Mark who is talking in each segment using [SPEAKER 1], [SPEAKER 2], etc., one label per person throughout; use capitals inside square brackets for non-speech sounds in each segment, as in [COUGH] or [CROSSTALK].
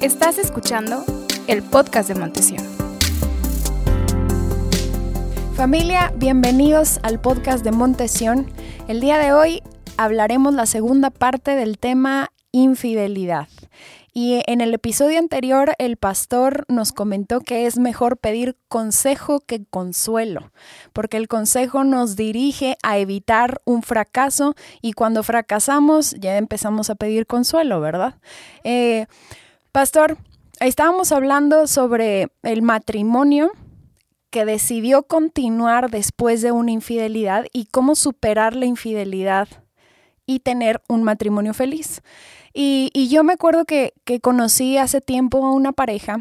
[SPEAKER 1] Estás escuchando el podcast de Montesión. Familia, bienvenidos al podcast de Montesión. El día de hoy hablaremos la segunda parte del tema infidelidad. Y en el episodio anterior el pastor nos comentó que es mejor pedir consejo que consuelo, porque el consejo nos dirige a evitar un fracaso y cuando fracasamos ya empezamos a pedir consuelo, ¿verdad? Eh, Pastor, estábamos hablando sobre el matrimonio que decidió continuar después de una infidelidad y cómo superar la infidelidad y tener un matrimonio feliz. Y, yo me acuerdo que, conocí hace tiempo a una pareja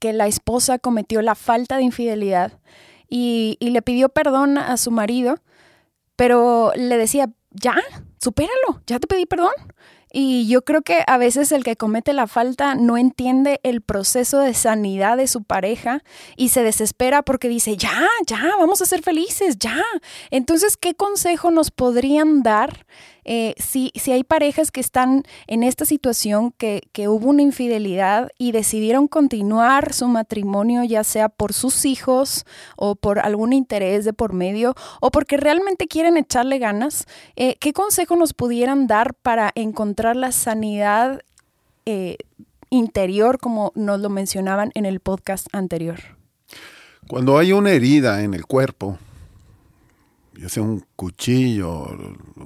[SPEAKER 1] que la esposa cometió la falta de infidelidad y, y le pidió perdón a su marido, pero le decía, ya, supéralo, ya te pedí perdón. Y yo creo que a veces el que comete la falta no entiende el proceso de sanidad de su pareja y se desespera porque dice, ya, ya, vamos a ser felices, ya. Entonces, ¿qué consejo nos podrían dar eh, si, si, hay parejas que están en esta situación, que, que, hubo una infidelidad y decidieron continuar su matrimonio, ya sea por sus hijos o por algún interés de por medio o porque realmente quieren echarle ganas, eh, ¿qué consejo nos pudieran dar para encontrar la sanidad eh, interior, como nos lo mencionaban en el podcast anterior?
[SPEAKER 2] Cuando hay una herida en el cuerpo, ya sea un cuchillo,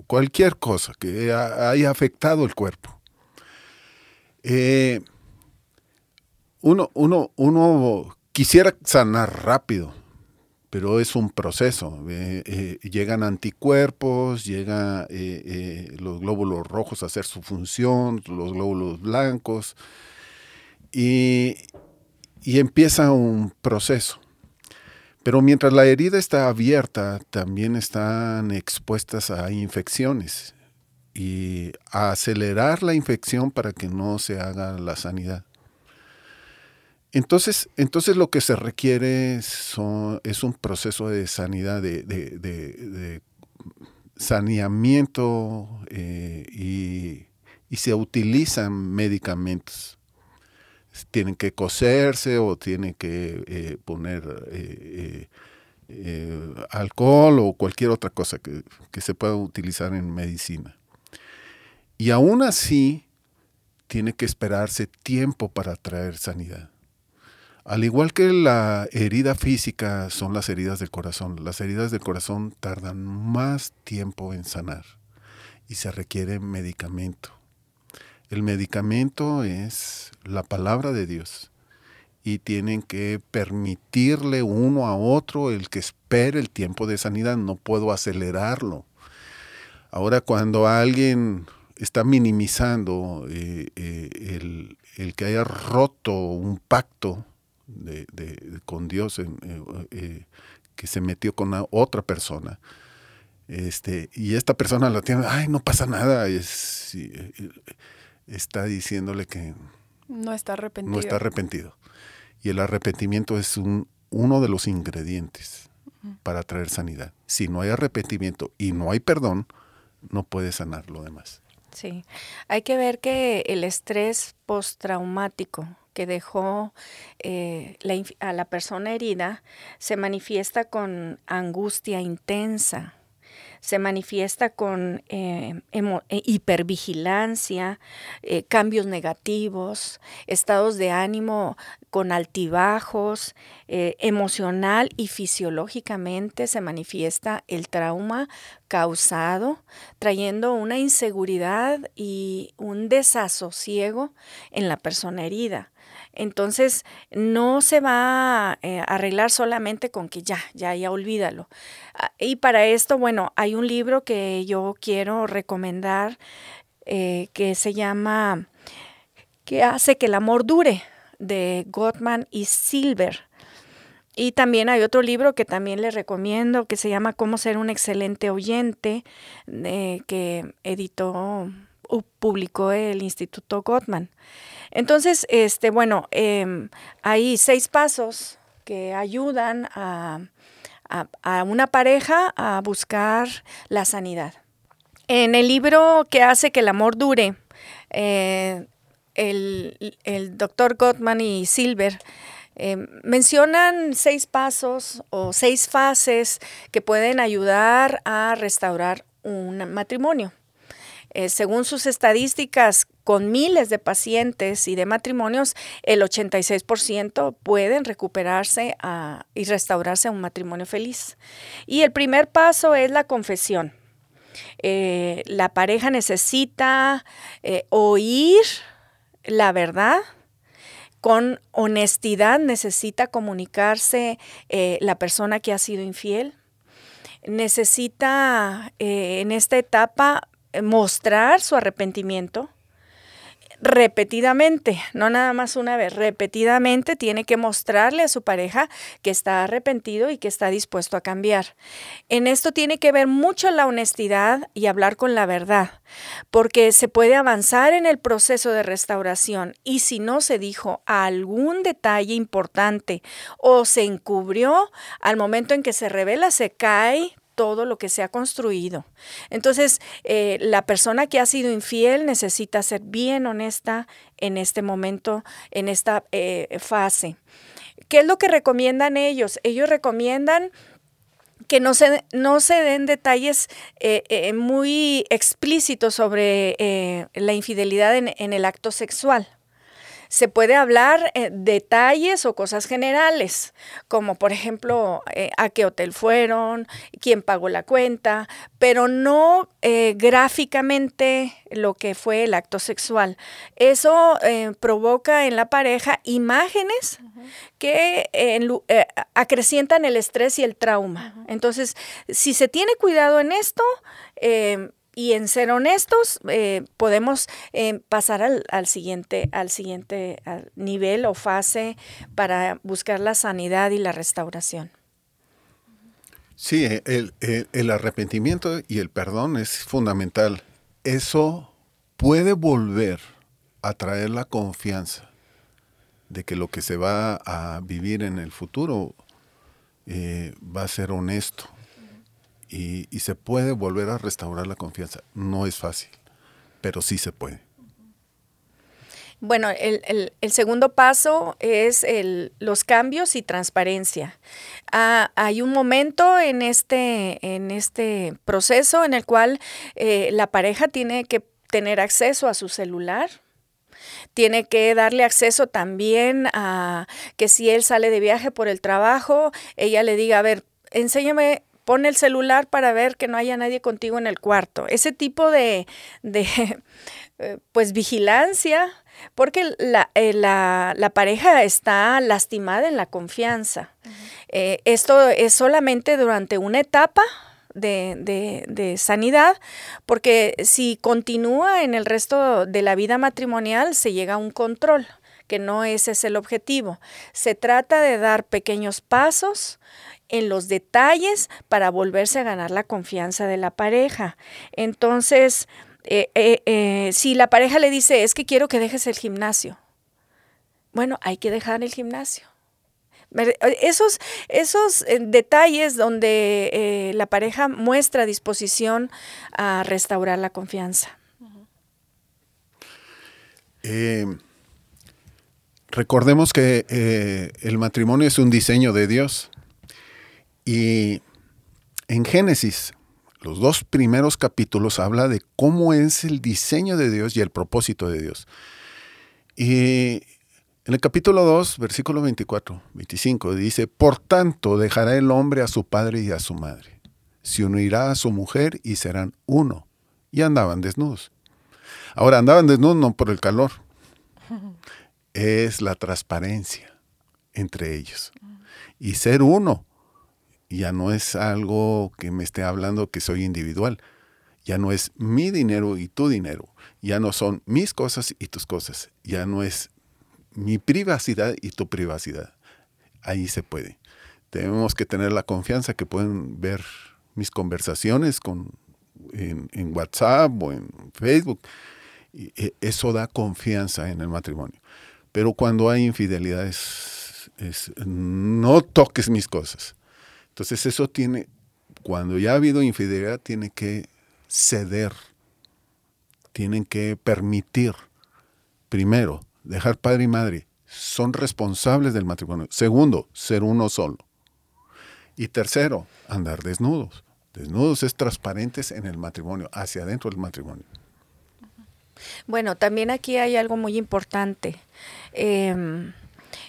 [SPEAKER 2] cualquier cosa que haya afectado el cuerpo. Eh, uno, uno, uno quisiera sanar rápido, pero es un proceso. Eh, eh, llegan anticuerpos, llegan los glóbulos rojos a hacer su función, los glóbulos blancos, y, y empieza un proceso. Pero mientras la herida está abierta, también están expuestas a infecciones y a acelerar la infección para que no se haga la sanidad. Entonces, entonces lo que se requiere es un proceso de sanidad, de, saneamiento eh, y se utilizan medicamentos tienen que coserse o tienen que eh, poner eh, eh, alcohol o cualquier otra cosa que, que, se pueda utilizar en medicina. Y aún así, tiene que esperarse tiempo para traer sanidad. Al igual que la herida física son las heridas del corazón, las heridas del corazón tardan más tiempo en sanar y se requiere medicamento. El medicamento es la palabra de Dios y tienen que permitirle uno a otro el que espere el tiempo de sanidad. No puedo acelerarlo. Ahora cuando alguien está minimizando eh, eh, el, que haya roto un pacto de, con Dios eh, que se metió con otra persona, este, y esta persona la tiene, ay, no pasa nada, es, está diciéndole que
[SPEAKER 1] no está arrepentido.
[SPEAKER 2] No está arrepentido. Y el arrepentimiento es un, uno de los ingredientes para traer sanidad. Si no hay arrepentimiento y no hay perdón, no puede sanar lo demás.
[SPEAKER 3] Sí, hay que ver que el estrés postraumático que dejó eh, a la persona herida se manifiesta con angustia intensa, se manifiesta con eh, eh, hipervigilancia, eh, cambios negativos, estados de ánimo con altibajos, emocional y fisiológicamente se manifiesta el trauma causado, trayendo una inseguridad y un desasosiego en la persona herida. Entonces, no se va a eh, arreglar solamente con que ya, ya, ya olvídalo. Ah, y para esto, bueno, hay un libro que yo quiero recomendar eh, que se llama ¿Qué hace que el amor dure? de Gottman y Silver. Y también hay otro libro que también les recomiendo que se llama Cómo ser un excelente oyente, que editó, publicó el Instituto Gottman. Entonces, este, bueno, em, hay seis pasos que ayudan a, una pareja a buscar la sanidad. En el libro que hace que el amor dure, eh, el, el doctor Gottman y Silver eh, mencionan seis pasos o seis fases que pueden ayudar a restaurar un matrimonio. Eh, según sus estadísticas, con miles de pacientes y de matrimonios, el 86% pueden recuperarse y restaurarse a un matrimonio feliz. Y el primer paso es la confesión. Eh, la pareja necesita oír la verdad con honestidad necesita comunicarse eh, la persona que ha sido infiel. Necesita eh, en esta etapa mostrar su arrepentimiento repetidamente, no nada más una vez, repetidamente tiene que mostrarle a su pareja que está arrepentido y que está dispuesto a cambiar. En esto tiene que ver mucho la honestidad y hablar con la verdad, porque se puede avanzar en el proceso de restauración y si no se dijo algún detalle importante o se encubrió, al momento en que se revela se cae todo lo que se ha construido. Entonces, eh, la persona que ha sido infiel necesita ser bien honesta en este momento, en esta eh, fase. ¿Qué es lo que recomiendan ellos? Ellos recomiendan que no se, no se den detalles eh, muy explícitos sobre la infidelidad en el acto sexual se puede hablar eh, detalles o cosas generales, como por ejemplo eh, a qué hotel fueron, quién pagó la cuenta, pero no eh, gráficamente lo que fue el acto sexual. Eso provoca en la pareja imágenes que acrecientan el estrés y el trauma. Entonces, si se tiene cuidado en esto, y en ser honestos eh, podemos eh, pasar al, siguiente, al siguiente nivel o fase para buscar la sanidad y la restauración.
[SPEAKER 2] Sí, el, el, arrepentimiento y el perdón es fundamental. Eso puede volver a traer la confianza de que lo que se va a vivir en el futuro eh, va a ser honesto, y, se puede volver a restaurar la confianza. No es fácil, pero sí se puede.
[SPEAKER 3] Bueno, el, segundo paso es los cambios y transparencia. Ah, hay un momento en este, en este proceso en el cual eh, la pareja tiene que tener acceso a su celular, tiene que darle acceso también a que si él sale de viaje por el trabajo, ella le diga, a ver, enséñame pon el celular para ver que no haya nadie contigo en el cuarto. Ese tipo de, [LAUGHS] eh, pues vigilancia, porque eh, la, pareja está lastimada en la confianza. Eh, esto es solamente durante una etapa de, de, sanidad, porque si continúa en el resto de la vida matrimonial, se llega a un control, que no ese es el objetivo. Se trata de dar pequeños pasos en los detalles para volverse a ganar la confianza de la pareja. Entonces, eh, eh, eh, si la pareja le dice, es que quiero que dejes el gimnasio, bueno, hay que dejar el gimnasio. Esos, esos detalles donde la pareja muestra disposición a restaurar la confianza.
[SPEAKER 2] recordemos que el matrimonio es un diseño de Dios. Y en Génesis, los dos primeros capítulos habla de cómo es el diseño de Dios y el propósito de Dios. Y en el capítulo 2, versículo 24, 25, dice, Por tanto dejará el hombre a su padre y a su madre, se unirá a su mujer y serán uno. Y andaban desnudos. Ahora, andaban desnudos no por el calor, [LAUGHS] es la transparencia entre ellos. Y ser uno ya no es algo que me esté hablando que soy individual. Ya no es mi dinero y tu dinero. Ya no son mis cosas y tus cosas. Ya no es mi privacidad y tu privacidad. Ahí se puede. Tenemos que tener la confianza que pueden ver mis conversaciones con, en, WhatsApp o en Facebook. E, eso da confianza en el matrimonio. Pero cuando hay infidelidades, es, no toques mis cosas. Entonces eso tiene, cuando ya ha habido infidelidad, tiene que ceder, tienen que permitir primero, dejar padre y madre, son responsables del matrimonio. Segundo, ser uno solo. Y tercero, andar desnudos. Desnudos es transparentes en el matrimonio, hacia adentro del matrimonio.
[SPEAKER 3] Bueno, también aquí hay algo muy importante. Em,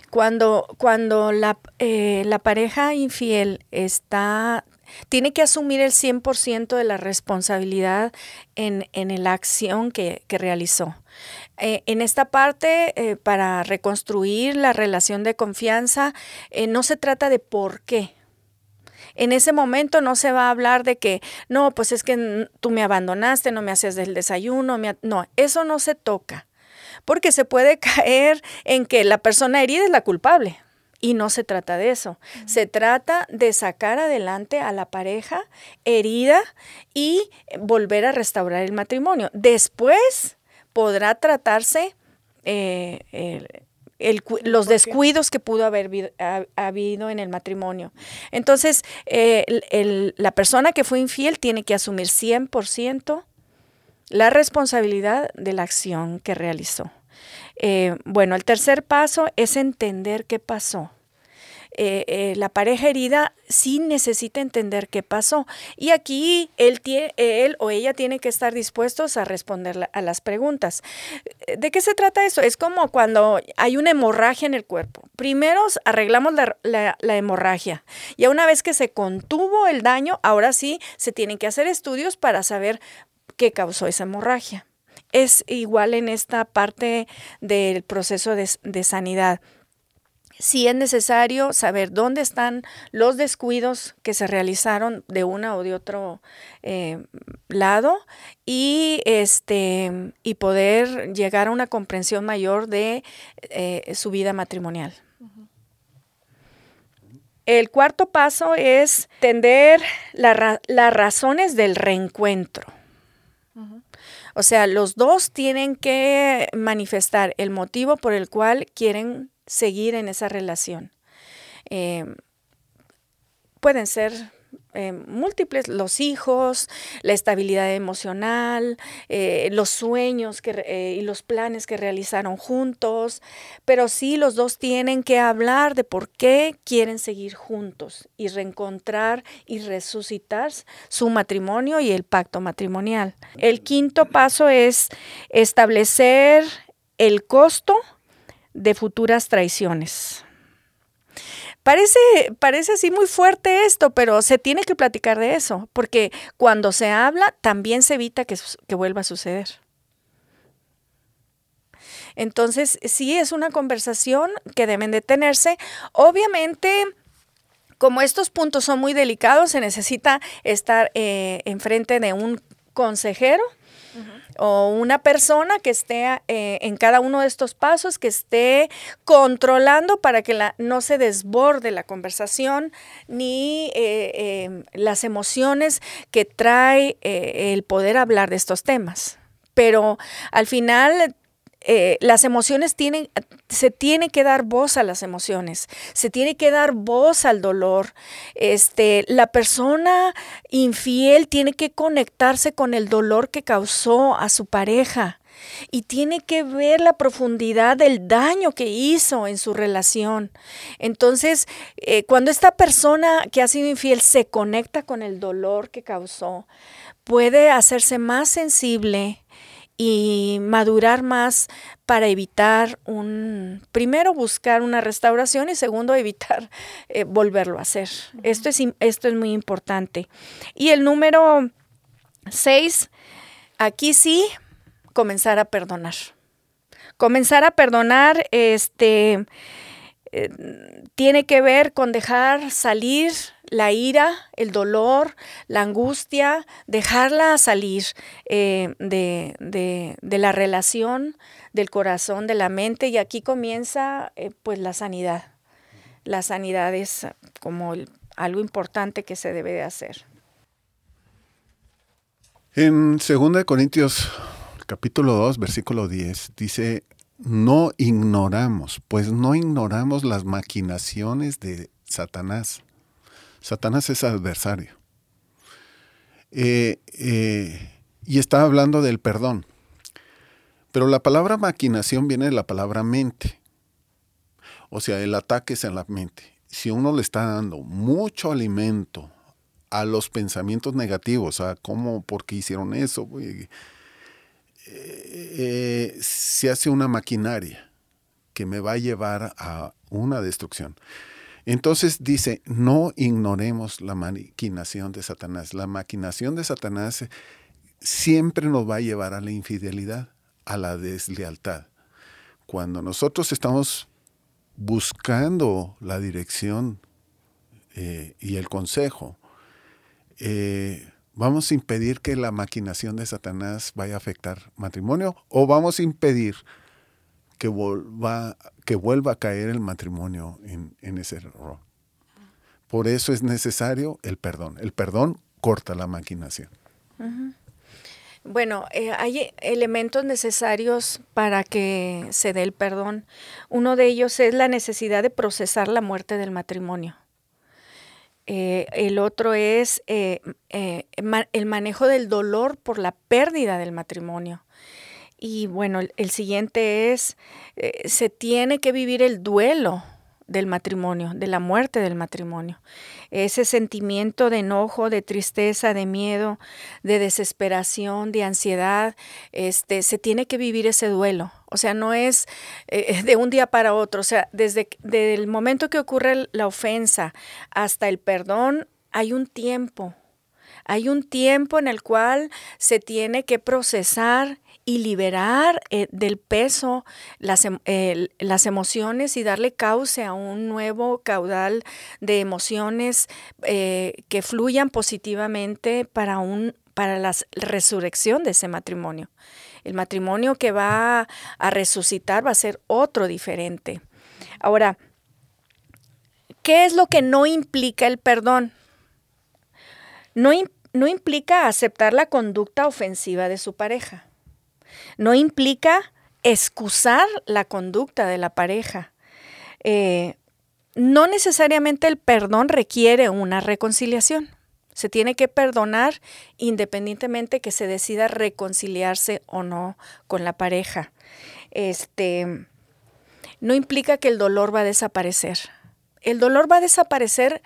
[SPEAKER 3] cuando cuando la, eh, la pareja infiel está tiene que asumir el 100% de la responsabilidad en, en la acción que, que realizó. Eh, en esta parte, eh, para reconstruir la relación de confianza, no se trata de por qué, en ese momento no se va a hablar de que, no, pues es que tú me abandonaste, no me haces del desayuno, no, eso no se toca, porque se puede [LAUGHS] caer en que la persona herida es la culpable. Y no se trata de eso. Se trata de sacar adelante a la pareja herida y volver a restaurar el matrimonio. Después podrá tratarse eh, los descuidos que pudo haber habido en el matrimonio. Entonces, eh, la persona que fue infiel tiene que asumir 100% la responsabilidad de la acción que realizó. Eh, bueno, el tercer paso es entender qué pasó. Eh, eh, la pareja herida sí necesita entender qué pasó. Y aquí él, él o ella tiene que estar dispuestos a responder a las preguntas. ¿De qué se trata eso? Es como cuando hay una hemorragia en el cuerpo. Primero arreglamos la, la hemorragia. Y una vez que se contuvo el daño, ahora sí se tienen que hacer estudios para saber qué causó esa hemorragia. Es igual en esta parte del proceso de, de sanidad si es necesario saber dónde están los descuidos que se realizaron de una o de otro eh, lado y, este, y poder llegar a una comprensión mayor de eh, su vida matrimonial. El cuarto paso es tender las razones del reencuentro. O sea, los dos tienen que manifestar el motivo por el cual quieren seguir en esa relación. Em, pueden ser em, múltiples, los hijos, la estabilidad emocional, eh, los sueños eh, y los planes que realizaron juntos, pero sí los dos tienen que hablar de por qué quieren seguir juntos y reencontrar y resucitar su matrimonio y el pacto matrimonial. El quinto paso es establecer el costo de futuras traiciones. Parece, parece así muy fuerte esto, pero se tiene que platicar de eso, porque cuando se habla también se evita que, que vuelva a suceder. Entonces, sí es una conversación que deben de tenerse. Obviamente, como estos puntos son muy delicados, se necesita estar eh, enfrente de un consejero o una persona que esté eh, en cada uno de estos pasos, que esté controlando para que no se desborde la conversación ni eh, em, las emociones que trae eh, el poder hablar de estos temas. Pero al final eh, las emociones tienen, se tiene que dar voz a las emociones, se tiene que dar voz al dolor. Este, la persona infiel tiene que conectarse con el dolor que causó a su pareja y tiene que ver la profundidad del daño que hizo en su relación. Entonces, eh, cuando esta persona que ha sido infiel se conecta con el dolor que causó, puede hacerse más sensible y madurar más para evitar un, primero buscar una restauración y segundo [LAUGHS] evitar eh, volverlo a hacer. esto, es, esto es muy importante. Y el número seis, aquí sí, comenzar a perdonar. Comenzar a perdonar, este, eh, tiene que ver con dejar salir la ira, el dolor, la angustia, dejarla salir eh, de, la relación, del corazón, de la mente y aquí comienza eh, pues la sanidad. La sanidad es como algo importante que se debe de hacer.
[SPEAKER 2] En 2 Corintios capítulo 2, versículo 10 dice, no ignoramos, pues no ignoramos las maquinaciones de Satanás Satanás es adversario. Eh, eh, y está hablando del perdón. Pero la palabra maquinación viene de la palabra mente. O sea, el ataque es en la mente. Si uno le está dando mucho alimento a los pensamientos negativos, a cómo, por qué hicieron eso, eh, se hace una maquinaria que me va a llevar a una destrucción. Entonces dice, no ignoremos la maquinación de Satanás. La maquinación de Satanás siempre nos va a llevar a la infidelidad, a la deslealtad. Cuando nosotros estamos buscando la dirección eh, y el consejo, eh, vamos a impedir que la maquinación de Satanás vaya a afectar matrimonio o vamos a impedir que vuelva, que vuelva a caer el matrimonio en, ese error. Por eso es necesario el perdón. El perdón corta la maquinación.
[SPEAKER 3] Bueno, eh, hay elementos necesarios para que se dé el perdón. Uno de ellos es la necesidad de procesar la muerte del matrimonio. Eh, el otro es eh, el manejo del dolor por la pérdida del matrimonio. Y bueno, el, siguiente es, eh, se tiene que vivir el duelo del matrimonio, de la muerte del matrimonio. Ese sentimiento de enojo, de tristeza, de miedo, de desesperación, de ansiedad, este, se tiene que vivir ese duelo. O sea, no es eh, de un día para otro. O sea, desde, desde el momento que ocurre la ofensa hasta el perdón, hay un tiempo. Hay un tiempo en el cual se tiene que procesar y liberar eh, del peso las, em, las, emociones y darle cauce a un nuevo caudal de emociones eh, que fluyan positivamente para, un, para la resurrección de ese matrimonio. El matrimonio que va a resucitar va a ser otro diferente. Ahora, ¿qué es lo que no implica el perdón? No, no implica aceptar la conducta ofensiva de su pareja no implica excusar la conducta de la pareja. Eh, no necesariamente el perdón requiere una reconciliación. Se tiene que perdonar independientemente que se decida reconciliarse o no con la pareja. Este no implica que el dolor va a desaparecer. El dolor va a desaparecer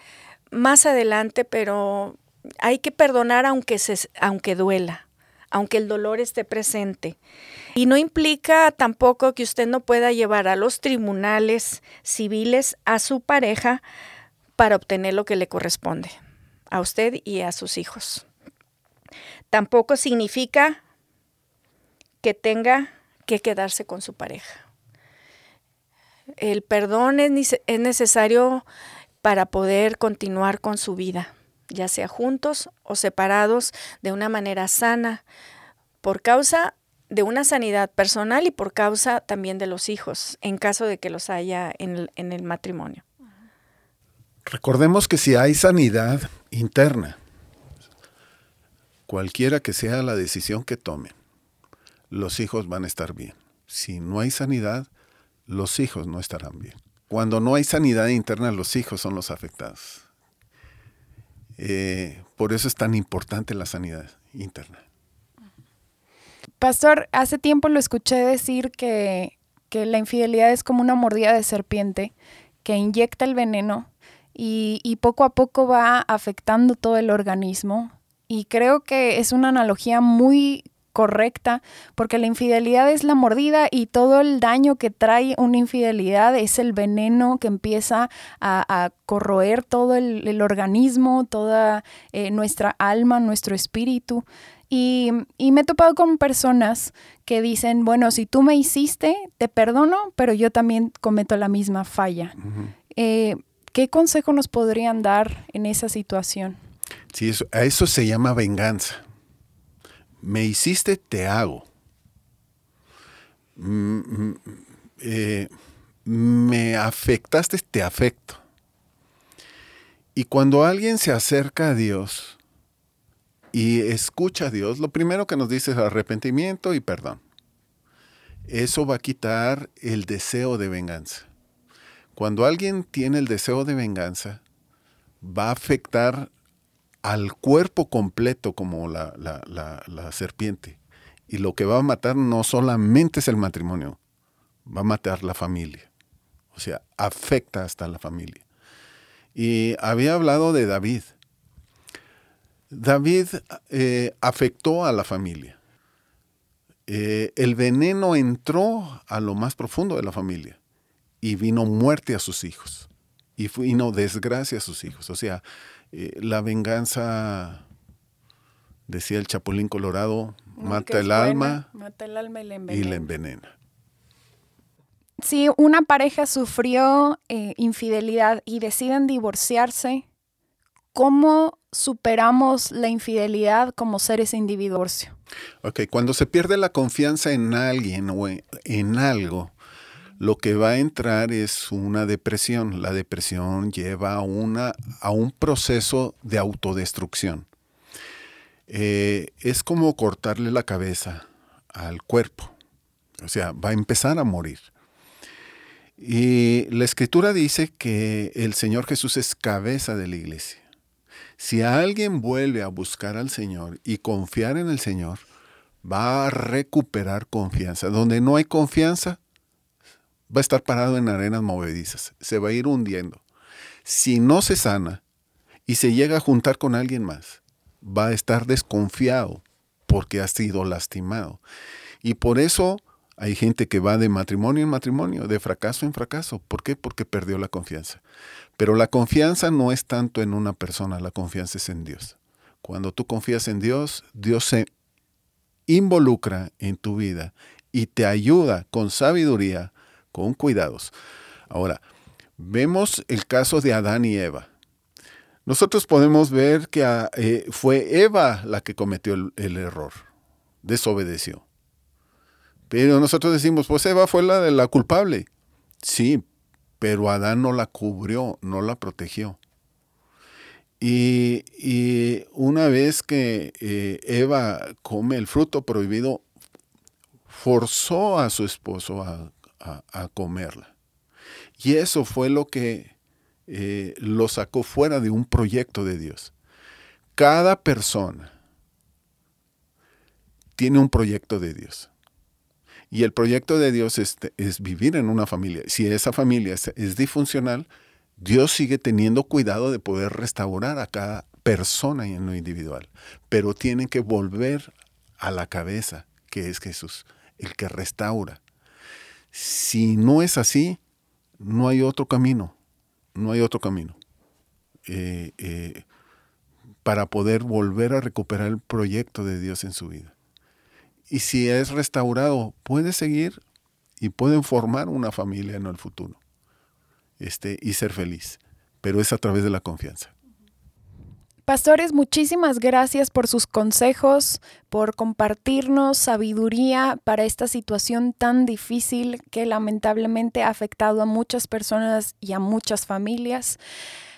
[SPEAKER 3] más adelante, pero hay que perdonar aunque, se, aunque duela aunque el dolor esté presente. Y no implica tampoco que usted no pueda llevar a los tribunales civiles a su pareja para obtener lo que le corresponde, a usted y a sus hijos. Tampoco significa que tenga que quedarse con su pareja. El perdón es, necesario para poder continuar con su vida ya sea juntos o separados de una manera sana, por causa de una sanidad personal y por causa también de los hijos, en caso de que los haya en el, matrimonio.
[SPEAKER 2] Recordemos que si hay sanidad interna, cualquiera que sea la decisión que tomen, los hijos van a estar bien. Si no hay sanidad, los hijos no estarán bien. Cuando no hay sanidad interna, los hijos son los afectados. Eh, por eso es tan importante la sanidad interna.
[SPEAKER 1] Pastor, hace tiempo lo escuché decir que, que la infidelidad es como una mordida de serpiente que inyecta el veneno y, y, poco a poco va afectando todo el organismo. Y creo que es una analogía muy correcta, porque la infidelidad es la mordida y todo el daño que trae una infidelidad es el veneno que empieza a, corroer todo el, organismo, toda eh, nuestra alma, nuestro espíritu. Y, me he topado con personas que dicen, bueno, si tú me hiciste, te perdono, pero yo también cometo la misma falla. Eh, ¿Qué consejo nos podrían dar en esa situación?
[SPEAKER 2] Sí, eso, a eso se llama venganza me hiciste, te hago. Mm, mm, eh, me afectaste, te afecto. Y cuando alguien se acerca a Dios y escucha a Dios, lo primero que nos dice es arrepentimiento y perdón. Eso va a quitar el deseo de venganza. Cuando alguien tiene el deseo de venganza, va a afectar al cuerpo completo como la, serpiente Y lo que va a matar no solamente es el matrimonio, va a matar la familia. O sea, afecta hasta la familia. Y había hablado de David. David eh, afectó a la familia. Eh, el veneno entró a lo más profundo de la familia y vino muerte a sus hijos y vino desgracia a sus hijos. O sea, eh, la venganza, decía el Chapulín Colorado, mata el, alma,
[SPEAKER 1] mata el alma y la
[SPEAKER 2] envenena. Y la envenena.
[SPEAKER 1] Si una pareja sufrió eh, infidelidad y deciden divorciarse, ¿cómo superamos la infidelidad como seres individuos?
[SPEAKER 2] Ok, cuando se pierde la confianza en alguien o en algo, lo que va a entrar es una depresión. La depresión lleva a, una, a un proceso de autodestrucción. Eh, es como cortarle la cabeza al cuerpo. O sea, va a empezar a morir. Y la escritura dice que el Señor Jesús es cabeza de la iglesia. Si alguien vuelve a buscar al Señor y confiar en el Señor, va a recuperar confianza. Donde no hay confianza, va a estar parado en arenas movedizas, se va a ir hundiendo. Si no se sana y se llega a juntar con alguien más, va a estar desconfiado porque ha sido lastimado. Y por eso hay gente que va de matrimonio en matrimonio, de fracaso en fracaso. ¿Por qué? Porque perdió la confianza. Pero la confianza no es tanto en una persona, la confianza es en Dios. Cuando tú confías en Dios, Dios se involucra en tu vida y te ayuda con sabiduría con cuidados. Ahora, vemos el caso de Adán y Eva. Nosotros podemos ver que ah, eh, fue Eva la que cometió el, error, desobedeció. Pero nosotros decimos, pues Eva fue la la culpable. Sí, pero Adán no la cubrió, no la protegió. Y, una vez que eh, Eva come el fruto prohibido, forzó a su esposo a a, comerla. Y eso fue lo que eh, lo sacó fuera de un proyecto de Dios. Cada persona tiene un proyecto de Dios. Y el proyecto de Dios es, vivir en una familia. Si esa familia es, es, disfuncional, Dios sigue teniendo cuidado de poder restaurar a cada persona en lo individual. Pero tienen que volver a la cabeza, que es Jesús, el que restaura. Si no es así, no hay otro camino, no hay otro camino eh, eh, para poder volver a recuperar el proyecto de Dios en su vida. Y si es restaurado, puede seguir y pueden formar una familia en el futuro este, y ser feliz, pero es a través de la confianza.
[SPEAKER 1] Pastores, muchísimas gracias por sus consejos, por compartirnos sabiduría para esta situación tan difícil que lamentablemente ha afectado a muchas personas y a muchas familias.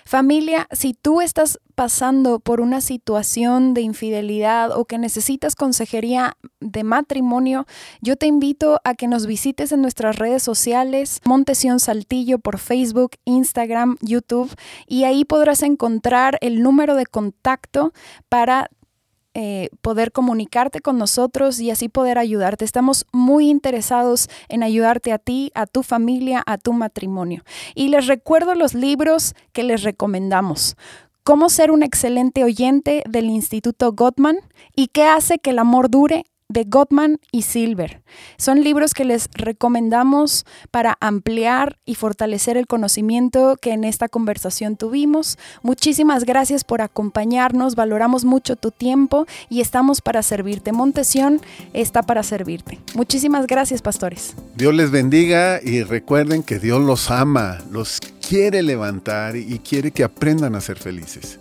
[SPEAKER 1] Familia, si tú estás pasando por una situación de infidelidad o que necesitas consejería de matrimonio, yo te invito a que nos visites en nuestras redes sociales, Montesión Saltillo por Facebook, Instagram, YouTube, y ahí podrás encontrar el número de contacto para eh, poder comunicarte con nosotros y así poder ayudarte. Estamos muy interesados en ayudarte a ti, a tu familia, a tu matrimonio. Y les recuerdo los libros que les recomendamos. Cómo ser un excelente oyente del Instituto Gottman y qué hace que el amor dure de Gottman y Silver. Son libros que les recomendamos para ampliar y fortalecer el conocimiento que en esta conversación tuvimos. Muchísimas gracias por acompañarnos, valoramos mucho tu tiempo y estamos para servirte. Montesión está para servirte. Muchísimas gracias, pastores.
[SPEAKER 2] Dios les bendiga y recuerden que Dios los ama, los quiere levantar y quiere que aprendan a ser felices.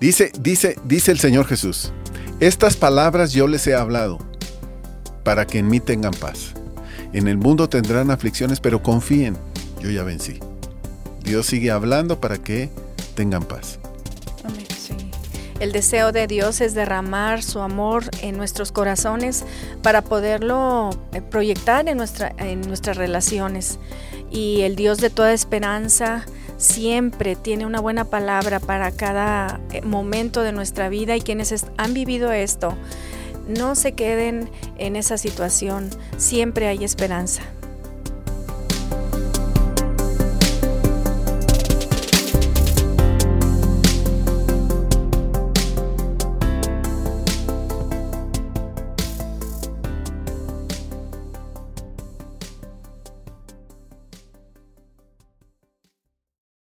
[SPEAKER 2] Dice, dice, dice el Señor Jesús. Estas palabras yo les he hablado, para que en mí tengan paz. En el mundo tendrán aflicciones, pero confíen, yo ya vencí. Dios sigue hablando para que tengan paz.
[SPEAKER 3] Amén. El deseo de Dios es derramar su amor en nuestros corazones para poderlo eh, proyectar en, nuestra, en nuestras relaciones. Y el Dios de toda esperanza siempre tiene una buena palabra para cada eh, momento de nuestra vida y quienes han vivido esto no se queden en esa situación, siempre hay esperanza.